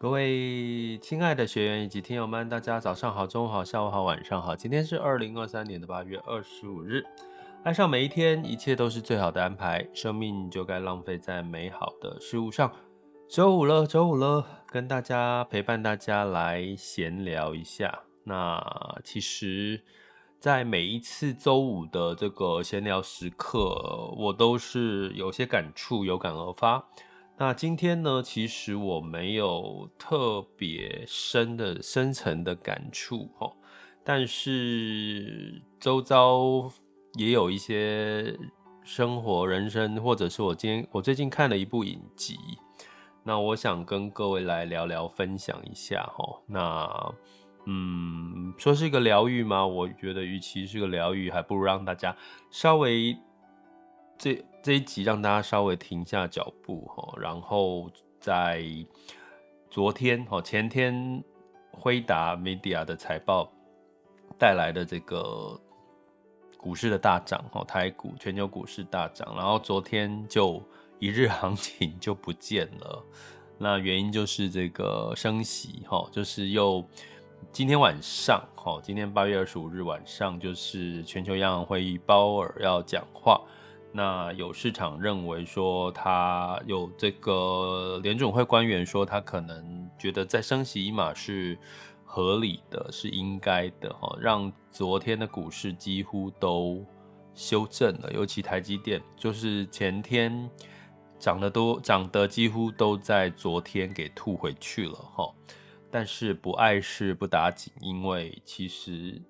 各位亲爱的学员以及听友们，大家早上好、中午好、下午好、晚上好。今天是二零二三年的八月二十五日。爱上每一天，一切都是最好的安排。生命就该浪费在美好的事物上。周五了，周五了，跟大家陪伴大家来闲聊一下。那其实，在每一次周五的这个闲聊时刻，我都是有些感触，有感而发。那今天呢，其实我没有特别深的、深层的感触哦，但是周遭也有一些生活、人生，或者是我今天我最近看了一部影集，那我想跟各位来聊聊、分享一下哈。那嗯，说是一个疗愈吗？我觉得与其是个疗愈，还不如让大家稍微这。这一集让大家稍微停下脚步哈，然后在昨天哈前天辉达 Media 的财报带来的这个股市的大涨哈，台股全球股市大涨，然后昨天就一日行情就不见了，那原因就是这个升息哈，就是又今天晚上哈，今天八月二十五日晚上就是全球央行会议鲍尔要讲话。那有市场认为说，他有这个联准会官员说，他可能觉得再升息一码是合理的，是应该的哈，让昨天的股市几乎都修正了，尤其台积电，就是前天涨得多，涨得几乎都在昨天给吐回去了哈。但是不碍事不打紧，因为其实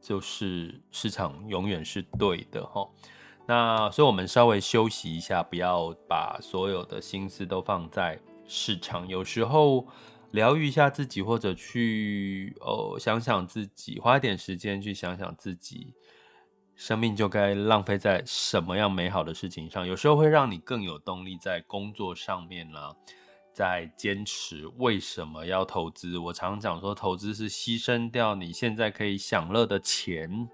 就是市场永远是对的哈。那所以，我们稍微休息一下，不要把所有的心思都放在市场。有时候疗愈一下自己，或者去呃想想自己，花一点时间去想想自己，生命就该浪费在什么样美好的事情上。有时候会让你更有动力在工作上面啦，在坚持为什么要投资。我常常讲说，投资是牺牲掉你现在可以享乐的钱。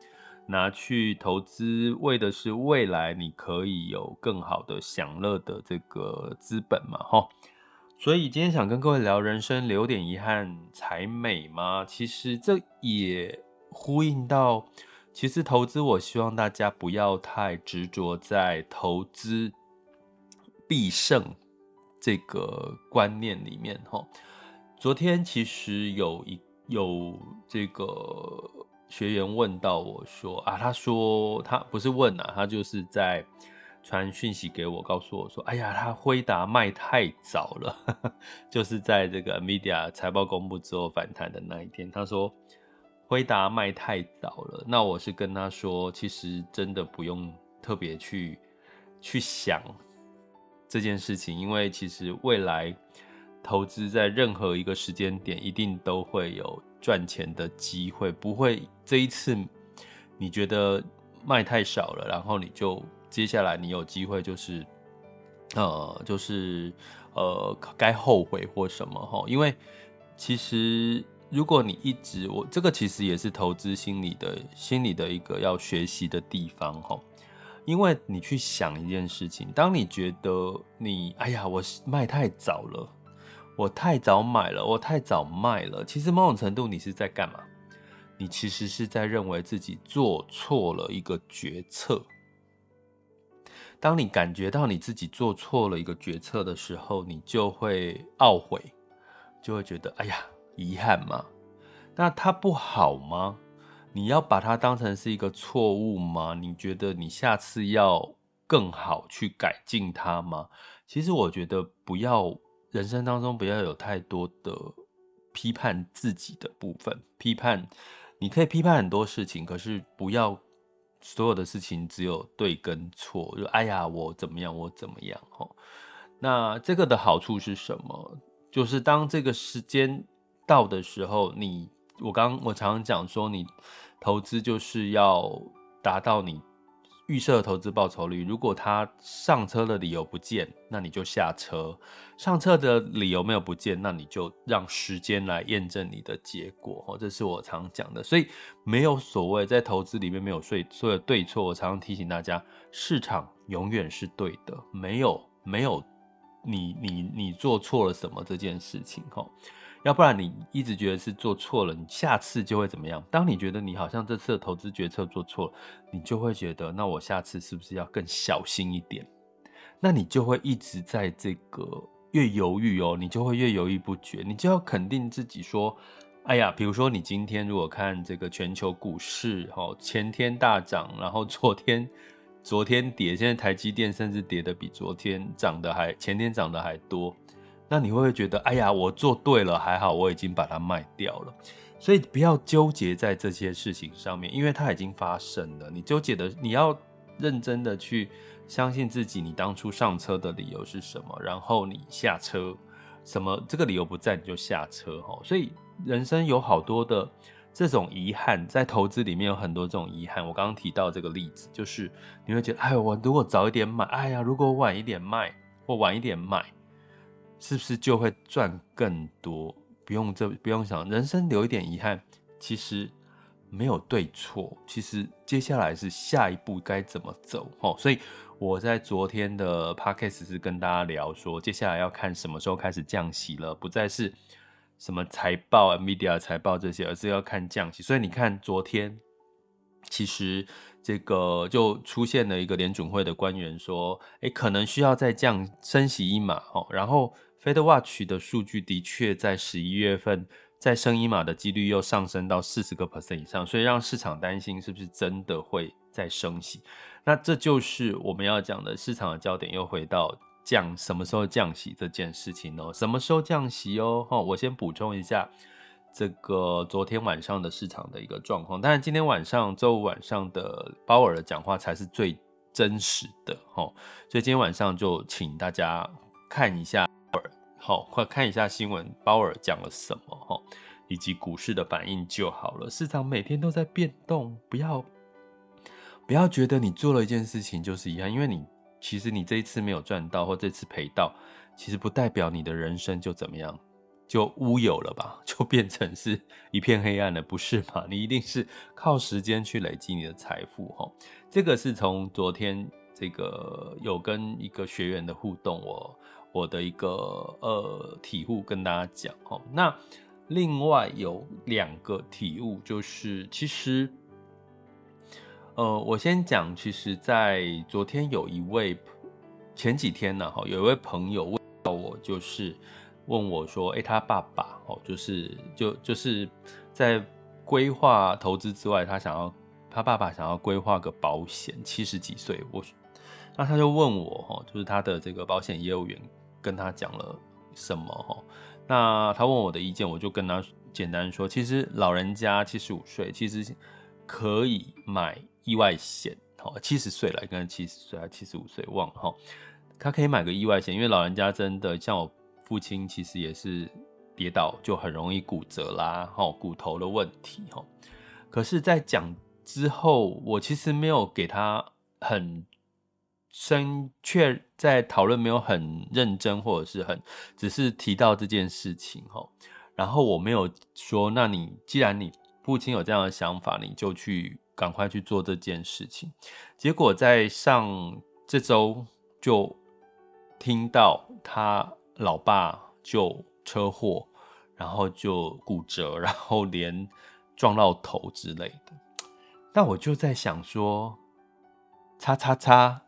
拿去投资，为的是未来你可以有更好的享乐的这个资本嘛，哈。所以今天想跟各位聊人生留点遗憾才美吗？其实这也呼应到，其实投资，我希望大家不要太执着在投资必胜这个观念里面，哈。昨天其实有一有这个。学员问到我说啊，他说他不是问啊，他就是在传讯息给我，告诉我说，哎呀，他辉达卖太早了，就是在这个 Media 财报公布之后反弹的那一天，他说辉达卖太早了。那我是跟他说，其实真的不用特别去去想这件事情，因为其实未来投资在任何一个时间点，一定都会有。赚钱的机会不会这一次你觉得卖太少了，然后你就接下来你有机会就是呃就是呃该后悔或什么哈？因为其实如果你一直我这个其实也是投资心理的心理的一个要学习的地方哈。因为你去想一件事情，当你觉得你哎呀我卖太早了。我太早买了，我太早卖了。其实某种程度，你是在干嘛？你其实是在认为自己做错了一个决策。当你感觉到你自己做错了一个决策的时候，你就会懊悔，就会觉得哎呀，遗憾吗？那它不好吗？你要把它当成是一个错误吗？你觉得你下次要更好去改进它吗？其实我觉得不要。人生当中不要有太多的批判自己的部分，批判你可以批判很多事情，可是不要所有的事情只有对跟错。就哎呀，我怎么样，我怎么样？哈，那这个的好处是什么？就是当这个时间到的时候，你我刚我常常讲说，你投资就是要达到你。预设投资报酬率，如果他上车的理由不见，那你就下车；上车的理由没有不见，那你就让时间来验证你的结果。哦，这是我常讲的。所以没有所谓在投资里面没有所谓对错。我常常提醒大家，市场永远是对的，没有没有你你你做错了什么这件事情。哈。要不然你一直觉得是做错了，你下次就会怎么样？当你觉得你好像这次的投资决策做错了，你就会觉得，那我下次是不是要更小心一点？那你就会一直在这个越犹豫哦，你就会越犹豫不决。你就要肯定自己说，哎呀，比如说你今天如果看这个全球股市，哦，前天大涨，然后昨天昨天跌，现在台积电甚至跌的比昨天涨的还，前天涨的还多。那你会不会觉得，哎呀，我做对了，还好我已经把它卖掉了，所以不要纠结在这些事情上面，因为它已经发生了。你纠结的，你要认真的去相信自己，你当初上车的理由是什么，然后你下车，什么这个理由不在你就下车哈。所以人生有好多的这种遗憾，在投资里面有很多这种遗憾。我刚刚提到这个例子，就是你会觉得，哎，我如果早一点买，哎呀，如果晚一点卖，或晚一点卖。是不是就会赚更多？不用这不用想，人生留一点遗憾，其实没有对错。其实接下来是下一步该怎么走哦。所以我在昨天的 podcast 是跟大家聊说，接下来要看什么时候开始降息了，不再是什么财报、Nvidia 财报这些，而是要看降息。所以你看昨天，其实。这个就出现了一个联准会的官员说，诶，可能需要再降升息一码哦。然后 FedWatch 的数据的确在十一月份再升一码的几率又上升到四十个 percent 以上，所以让市场担心是不是真的会再升息。那这就是我们要讲的市场的焦点又回到降什么时候降息这件事情哦，什么时候降息哦？哈，我先补充一下。这个昨天晚上的市场的一个状况，但是今天晚上周五晚上的鲍尔的讲话才是最真实的哈，所以今天晚上就请大家看一下，好，快看一下新闻，鲍尔讲了什么哈，以及股市的反应就好了。市场每天都在变动，不要不要觉得你做了一件事情就是遗憾，因为你其实你这一次没有赚到或这次赔到，其实不代表你的人生就怎么样。就乌有了吧，就变成是一片黑暗了，不是吗？你一定是靠时间去累积你的财富，哈。这个是从昨天这个有跟一个学员的互动，我我的一个呃体悟跟大家讲，哈。那另外有两个体悟，就是其实，呃，我先讲，其实，在昨天有一位前几天呢，哈，有一位朋友问到我，就是。问我说：“哎、他爸爸哦，就是就就是在规划投资之外，他想要他爸爸想要规划个保险，七十几岁。我那他就问我哈，就是他的这个保险业务员跟他讲了什么哈？那他问我的意见，我就跟他简单说，其实老人家七十五岁，其实可以买意外险。好，七十岁了，应该七十岁还七十五岁，忘了哈。他可以买个意外险，因为老人家真的像我。”父亲其实也是跌倒就很容易骨折啦，骨头的问题，可是，在讲之后，我其实没有给他很生却在讨论，没有很认真，或者是很只是提到这件事情，然后我没有说，那你既然你父亲有这样的想法，你就去赶快去做这件事情。结果在上这周就听到他。老爸就车祸，然后就骨折，然后连撞到头之类的。那我就在想说，叉叉叉，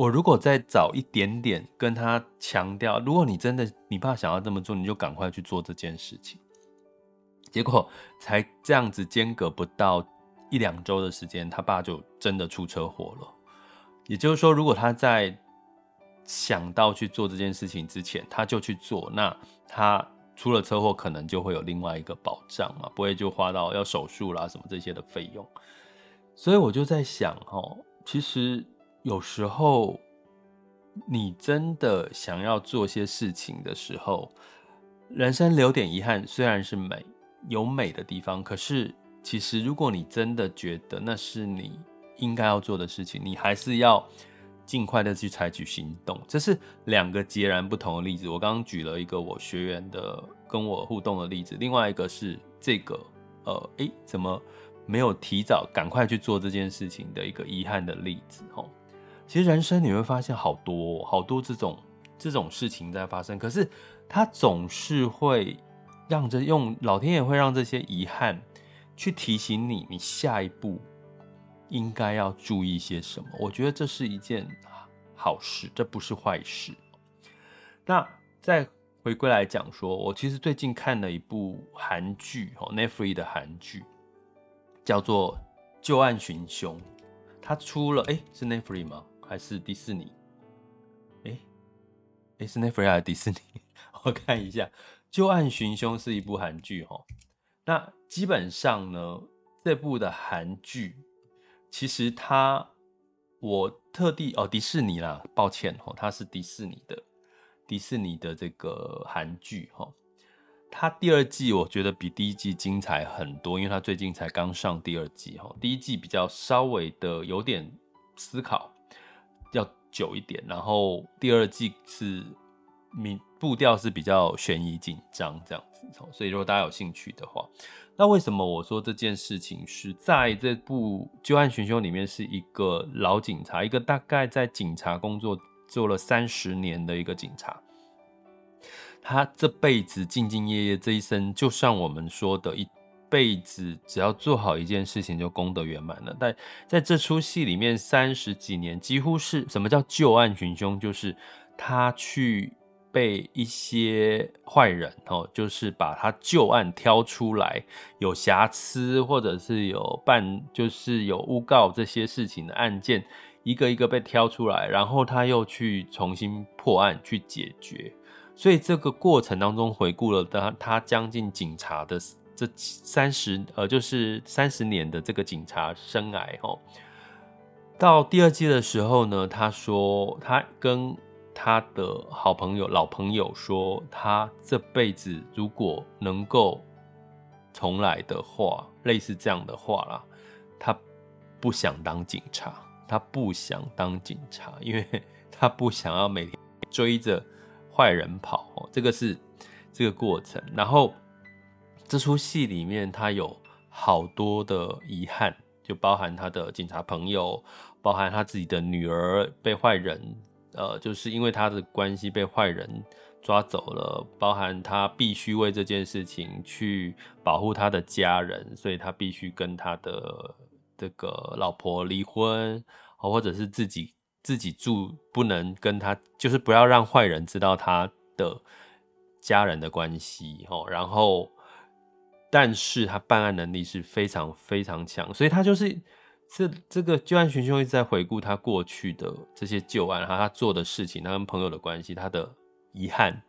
我如果再早一点点跟他强调，如果你真的你爸想要这么做，你就赶快去做这件事情。结果才这样子间隔不到一两周的时间，他爸就真的出车祸了。也就是说，如果他在想到去做这件事情之前，他就去做。那他出了车祸，可能就会有另外一个保障嘛，不会就花到要手术啦什么这些的费用。所以我就在想，哦，其实有时候你真的想要做些事情的时候，人生留点遗憾虽然是美，有美的地方，可是其实如果你真的觉得那是你应该要做的事情，你还是要尽快的去采取行动。这是两个截然不同的例子。我刚刚举了一个我学员的跟我互动的例子，另外一个是这个呃，诶，怎么？没有提早赶快去做这件事情的一个遗憾的例子哦。其实人生你会发现好多好多这种这种事情在发生，可是它总是会让这用老天爷会让这些遗憾去提醒你，你下一步应该要注意些什么。我觉得这是一件好事，这不是坏事。那再回归来讲说，我其实最近看了一部韩剧哦，Netflix 的韩剧。叫做《旧案寻凶》，它出了，哎、是 Netflix 吗？还是迪士尼？哎、欸，哎、欸，是 Netflix 还是迪士尼？我看一下，《旧案寻凶》是一部韩剧哈。那基本上呢，这部的韩剧其实它，我特地哦，迪士尼啦，抱歉哦，它是迪士尼的，迪士尼的这个韩剧哈。它第二季我觉得比第一季精彩很多，因为它最近才刚上第二季哈。第一季比较稍微的有点思考，要久一点，然后第二季是明步调是比较悬疑紧张这样子。所以如果大家有兴趣的话，那为什么我说这件事情是在这部《旧案寻凶》里面是一个老警察，一个大概在警察工作做了三十年的一个警察。他这辈子兢兢业业，这一生就像我们说的，一辈子只要做好一件事情就功德圆满了。但在这出戏里面，三十几年几乎是什么叫旧案寻凶？就是他去被一些坏人哦，就是把他旧案挑出来，有瑕疵或者是有办，就是有诬告这些事情的案件，一个一个被挑出来，然后他又去重新破案去解决。所以这个过程当中，回顾了他他将近警察的这三十呃，就是三十年的这个警察生涯哦。到第二季的时候呢，他说他跟他的好朋友、老朋友说，他这辈子如果能够重来的话，类似这样的话啦，他不想当警察，他不想当警察，因为 他不想要每天追着。坏人跑哦，这个是这个过程。然后这出戏里面，他有好多的遗憾，就包含他的警察朋友，包含他自己的女儿被坏人，呃，就是因为他的关系被坏人抓走了，包含他必须为这件事情去保护他的家人，所以他必须跟他的这个老婆离婚，或者是自己。自己住不能跟他，就是不要让坏人知道他的家人的关系哦。然后，但是他办案能力是非常非常强，所以他就是这这个旧案寻凶一直在回顾他过去的这些旧案，然后他做的事情，他跟朋友的关系，他的遗憾，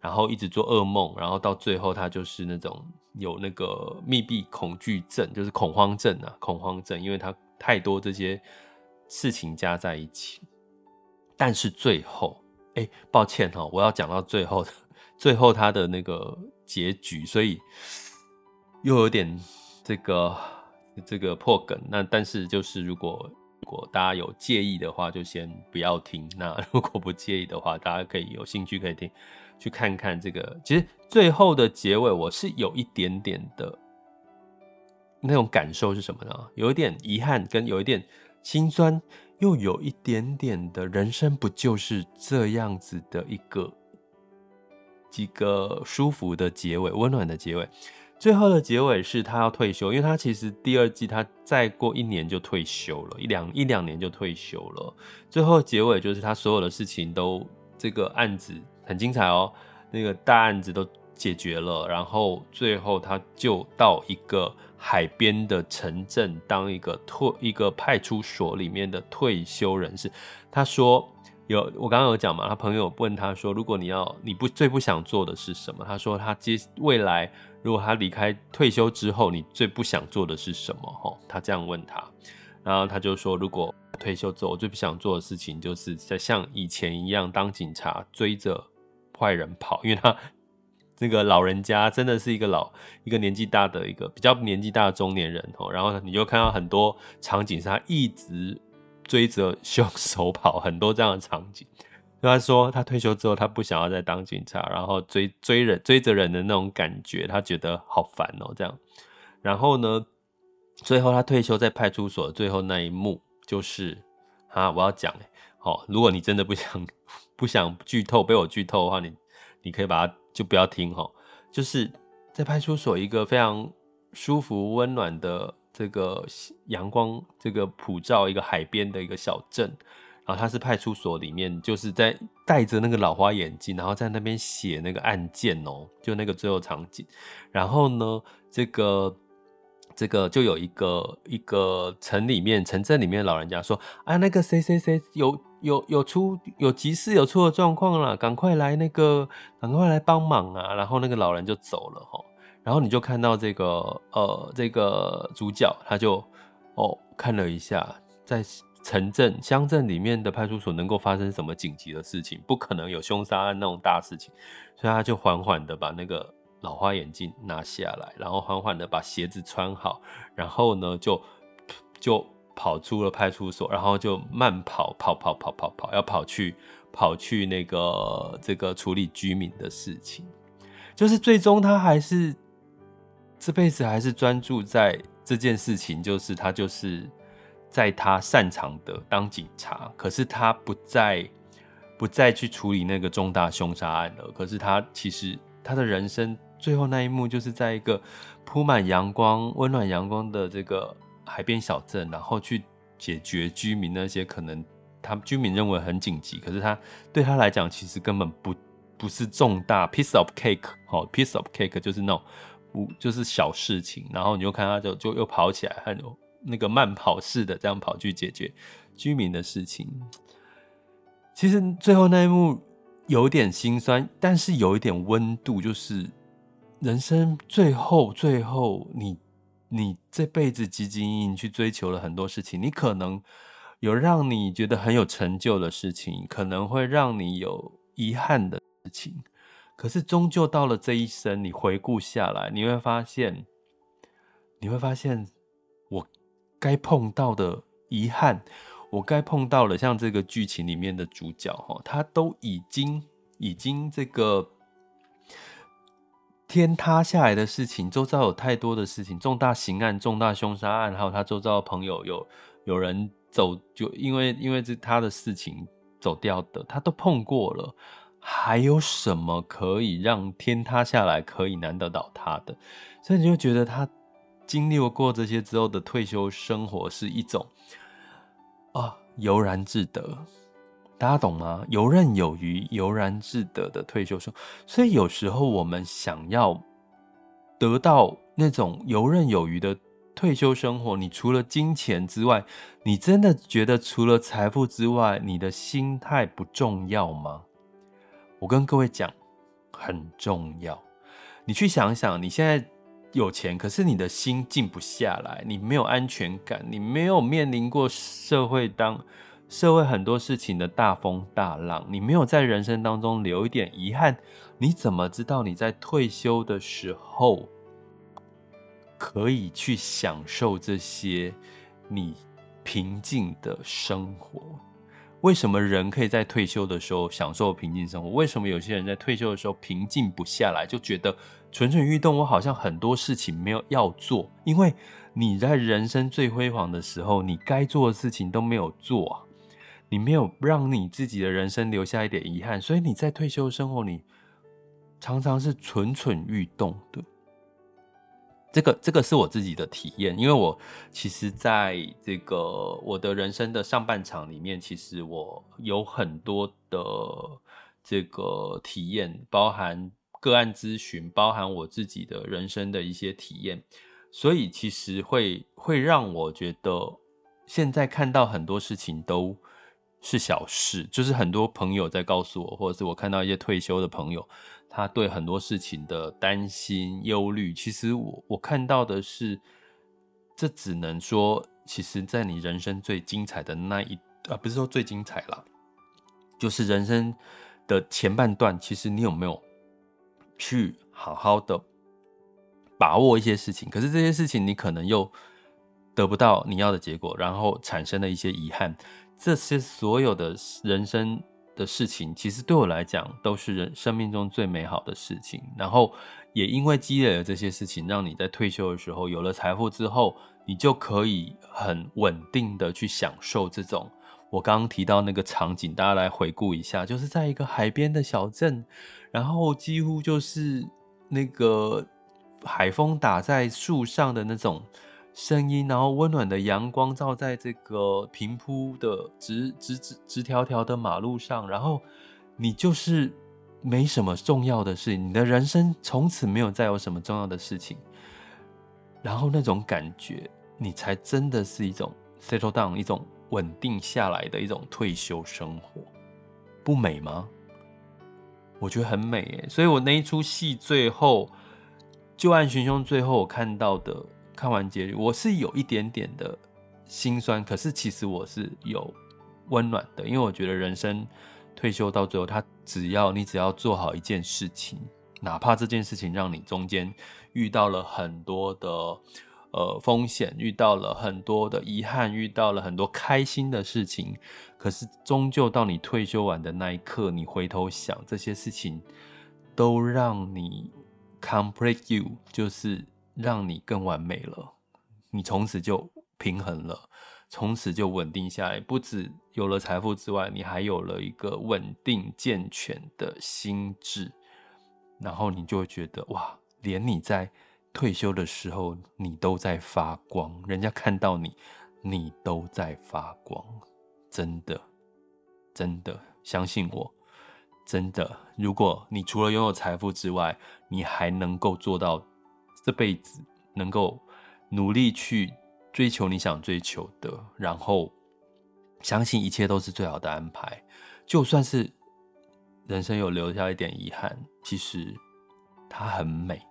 然后一直做噩梦，然后到最后他就是那种有那个密闭恐惧症，就是恐慌症啊，恐慌症，因为他太多这些。事情加在一起，但是最后，哎、抱歉哈，我要讲到最后的，最后他的那个结局，所以又有点这个这个破梗。那但是就是，如果如果大家有介意的话，就先不要听。那如果不介意的话，大家可以有兴趣可以听，去看看这个。其实最后的结尾，我是有一点点的那种感受是什么呢？有一点遗憾，跟有一点。心酸又有一点点的人生，不就是这样子的一个几个舒服的结尾，温暖的结尾。最后的结尾是他要退休，因为他其实第二季他再过一年就退休了，一两一两年就退休了。最后结尾就是他所有的事情都这个案子很精彩哦，那个大案子都解决了，然后最后他就到一个。海边的城镇当一个退一个派出所里面的退休人士，他说有我刚刚有讲嘛，他朋友问他说，如果你要你不最不想做的是什么？他说他接未来如果他离开退休之后，你最不想做的是什么？哈，他这样问他，然后他就说，如果退休之后，我最不想做的事情就是在像以前一样当警察追着坏人跑，因为他这个老人家真的是一个老一个年纪大的一个比较年纪大的中年人哦。然后你就看到很多场景是他一直追着凶手跑，很多这样的场景。他说他退休之后，他不想要再当警察，然后追追人追着人的那种感觉，他觉得好烦哦，这样。然后呢，最后他退休在派出所最后那一幕，就是啊，我要讲好，如果你真的不想 不想剧透被我剧透的话，你你可以把它就不要听哈。就是在派出所一个非常舒服温暖的这个阳光这个普照一个海边的一个小镇。然后他是派出所里面，就是在戴着那个老花眼镜，然后在那边写那个案件哦，就那个最后场景。然后呢，这个这个就有一个一个城里面城镇里面老人家说：“啊，那个谁谁谁有有有出有急事有出了状况了，赶快来那个赶快来帮忙啊！”然后那个老人就走了哈。然后你就看到这个呃这个主角他就哦看了一下在。城镇、乡镇里面的派出所能够发生什么紧急的事情？不可能有凶杀案那种大事情，所以他就缓缓的把那个老花眼镜拿下来，然后缓缓的把鞋子穿好，然后呢就就跑出了派出所，然后就慢跑跑跑跑跑跑，要跑去跑去那个这个处理居民的事情，就是最终他还是这辈子还是专注在这件事情，就是他就是。在他擅长的当警察，可是他不再不再去处理那个重大凶杀案了。可是他其实他的人生最后那一幕，就是在一个铺满阳光、温暖阳光的这个海边小镇，然后去解决居民那些可能他居民认为很紧急，可是他对他来讲其实根本不不是重大 piece of cake，好 piece of cake 就是那种不就是小事情，然后你就看他就就又跑起来很。那个慢跑式的这样跑去解决居民的事情，其实最后那一幕有点心酸，但是有一点温度，就是人生最后最后你，你这辈子汲汲营营去追求了很多事情，你可能有让你觉得很有成就的事情，可能会让你有遗憾的事情，可是终究到了这一生，你回顾下来，你会发现，你会发现我。该碰到的遗憾，我该碰到了，像这个剧情里面的主角哈，他都已经已经这个天塌下来的事情，周遭有太多的事情，重大刑案、重大凶杀案，还有他周遭的朋友有有人走，就因为因为这他的事情走掉的，他都碰过了，还有什么可以让天塌下来可以难得倒他的？所以你就觉得他。经历过这些之后的退休生活是一种啊悠然自得，大家懂吗？游刃有余、悠然自得的退休生活。所以有时候我们想要得到那种游刃有余的退休生活，你除了金钱之外，你真的觉得除了财富之外，你的心态不重要吗？我跟各位讲，很重要。你去想想，你现在。有钱，可是你的心静不下来，你没有安全感，你没有面临过社会当社会很多事情的大风大浪，你没有在人生当中留一点遗憾，你怎么知道你在退休的时候可以去享受这些你平静的生活？为什么人可以在退休的时候享受平静生活？为什么有些人在退休的时候平静不下来，就觉得？蠢蠢欲动，我好像很多事情没有要做，因为你在人生最辉煌的时候，你该做的事情都没有做啊，你没有让你自己的人生留下一点遗憾，所以你在退休生活，你常常是蠢蠢欲动的。这个这个是我自己的体验，因为我其实在这个我的人生的上半场里面，其实我有很多的这个体验，包含。个案咨询包含我自己的人生的一些体验，所以其实会会让我觉得，现在看到很多事情都是小事，就是很多朋友在告诉我，或者是我看到一些退休的朋友，他对很多事情的担心、忧虑，其实我我看到的是，这只能说其实，在你人生最精彩的那一啊，不是说最精彩啦，就是人生的前半段，其实你有没有去好好的把握一些事情？可是这些事情你可能又得不到你要的结果，然后产生了一些遗憾。这些所有的人生的事情，其实对我来讲都是人生命中最美好的事情。然后也因为积累了这些事情，让你在退休的时候有了财富之后，你就可以很稳定的去享受这种。我刚刚提到那个场景，大家来回顾一下，就是在一个海边的小镇，然后几乎就是那个海风打在树上的那种。声音，然后温暖的阳光照在这个平铺的直直直直条条的马路上，然后你就是没什么重要的事，你的人生从此没有再有什么重要的事情，然后那种感觉，你才真的是一种 settle down，一种稳定下来的一种退休生活，不美吗？我觉得很美耶，所以我那一出戏最后旧案寻凶，最后我看到的。看完结局，我是有一点点的心酸，可是其实我是有温暖的，因为我觉得人生退休到最后，他只要你只要做好一件事情，哪怕这件事情让你中间遇到了很多的呃风险，遇到了很多的遗憾，遇到了很多开心的事情，可是终究到你退休完的那一刻，你回头想这些事情，都让你 complete you，就是。让你更完美了，你从此就平衡了，从此就稳定下来。不止有了财富之外，你还有了一个稳定健全的心智，然后你就会觉得哇，连你在退休的时候，你都在发光，人家看到你，你都在发光，真的，真的，相信我，真的。如果你除了拥有财富之外，你还能够做到。这辈子能够努力去追求你想追求的，然后相信一切都是最好的安排。就算是人生有留下一点遗憾，其实它很美，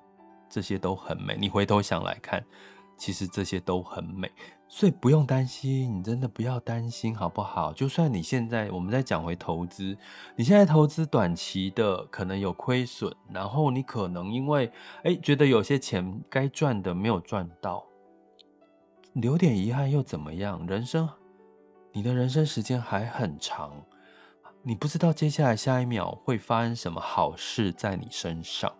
这些都很美。你回头想来看，其实这些都很美。所以不用担心，你真的不要担心，好不好？就算你现在，我们再讲回投资，你现在投资短期的可能有亏损，然后你可能因为哎觉得有些钱该赚的没有赚到，留点遗憾又怎么样？人生，你的人生时间还很长，你不知道接下来下一秒会发生什么好事在你身上。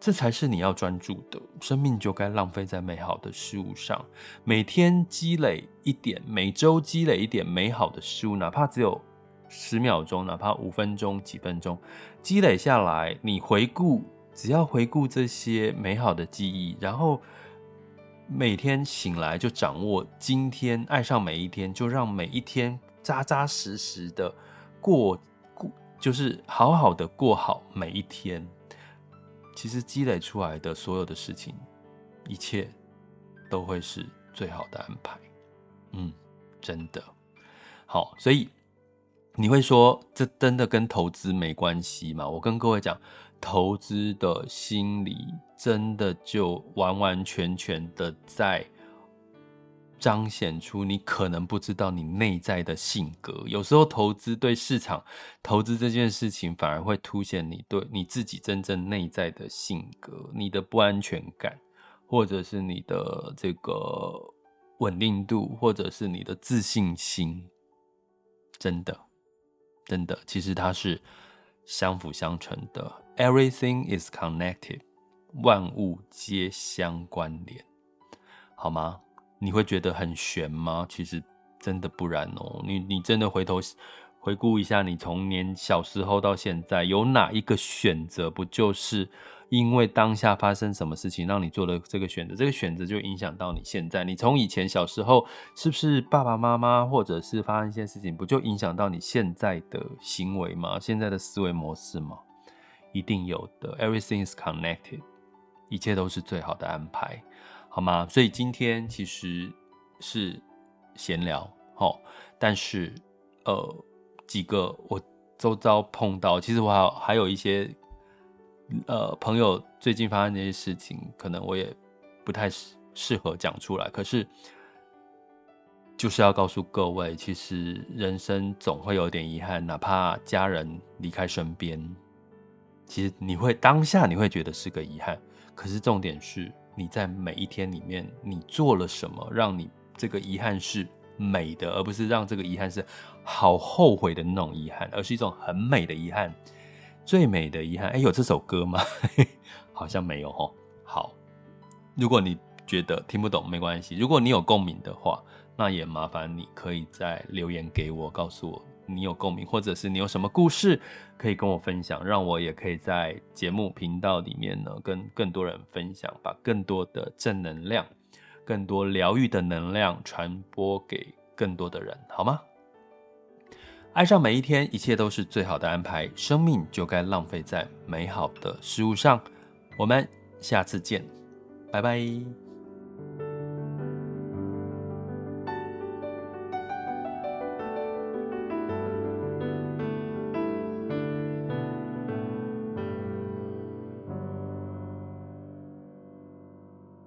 这才是你要专注的，生命就该浪费在美好的事物上。每天积累一点，每周积累一点美好的事物，哪怕只有十秒钟，哪怕五分钟、几分钟，积累下来，你回顾，只要回顾这些美好的记忆，然后每天醒来就掌握今天，爱上每一天，就让每一天扎扎实实的过过，就是好好的过好每一天。其实积累出来的所有的事情，一切都会是最好的安排。嗯，真的好，所以你会说这真的跟投资没关系吗？我跟各位讲，投资的心理真的就完完全全的在。彰显出你可能不知道你内在的性格。有时候投资对市场投资这件事情，反而会凸显你对你自己真正内在的性格，你的不安全感，或者是你的这个稳定度，或者是你的自信心。真的，真的，其实它是相辅相成的。Everything is connected，万物皆相关联，好吗？你会觉得很玄吗？其实真的不然哦。你你真的回头回顾一下，你从年小时候到现在，有哪一个选择不就是因为当下发生什么事情让你做了这个选择？这个选择就影响到你现在。你从以前小时候是不是爸爸妈妈或者是发生一些事情，不就影响到你现在的行为吗？现在的思维模式吗？一定有的。Everything is connected，一切都是最好的安排。好吗？所以今天其实是闲聊，齁，但是呃，几个我周遭碰到，其实我还还有一些呃朋友最近发生的一些事情，可能我也不太适适合讲出来。可是就是要告诉各位，其实人生总会有点遗憾，哪怕家人离开身边，其实你会当下你会觉得是个遗憾。可是重点是，你在每一天里面，你做了什么，让你这个遗憾是美的，而不是让这个遗憾是好后悔的那种遗憾，而是一种很美的遗憾。最美的遗憾，哎，有这首歌吗？好像没有哦。好，如果你觉得听不懂没关系，如果你有共鸣的话，那也麻烦你可以再留言给我，告诉我你有共鸣，或者是你有什么故事可以跟我分享，让我也可以在节目频道里面呢跟更多人分享，把更多的正能量、更多疗愈的能量传播给更多的人，好吗？爱上每一天，一切都是最好的安排，生命就该浪费在美好的事物上。我们下次见，拜拜。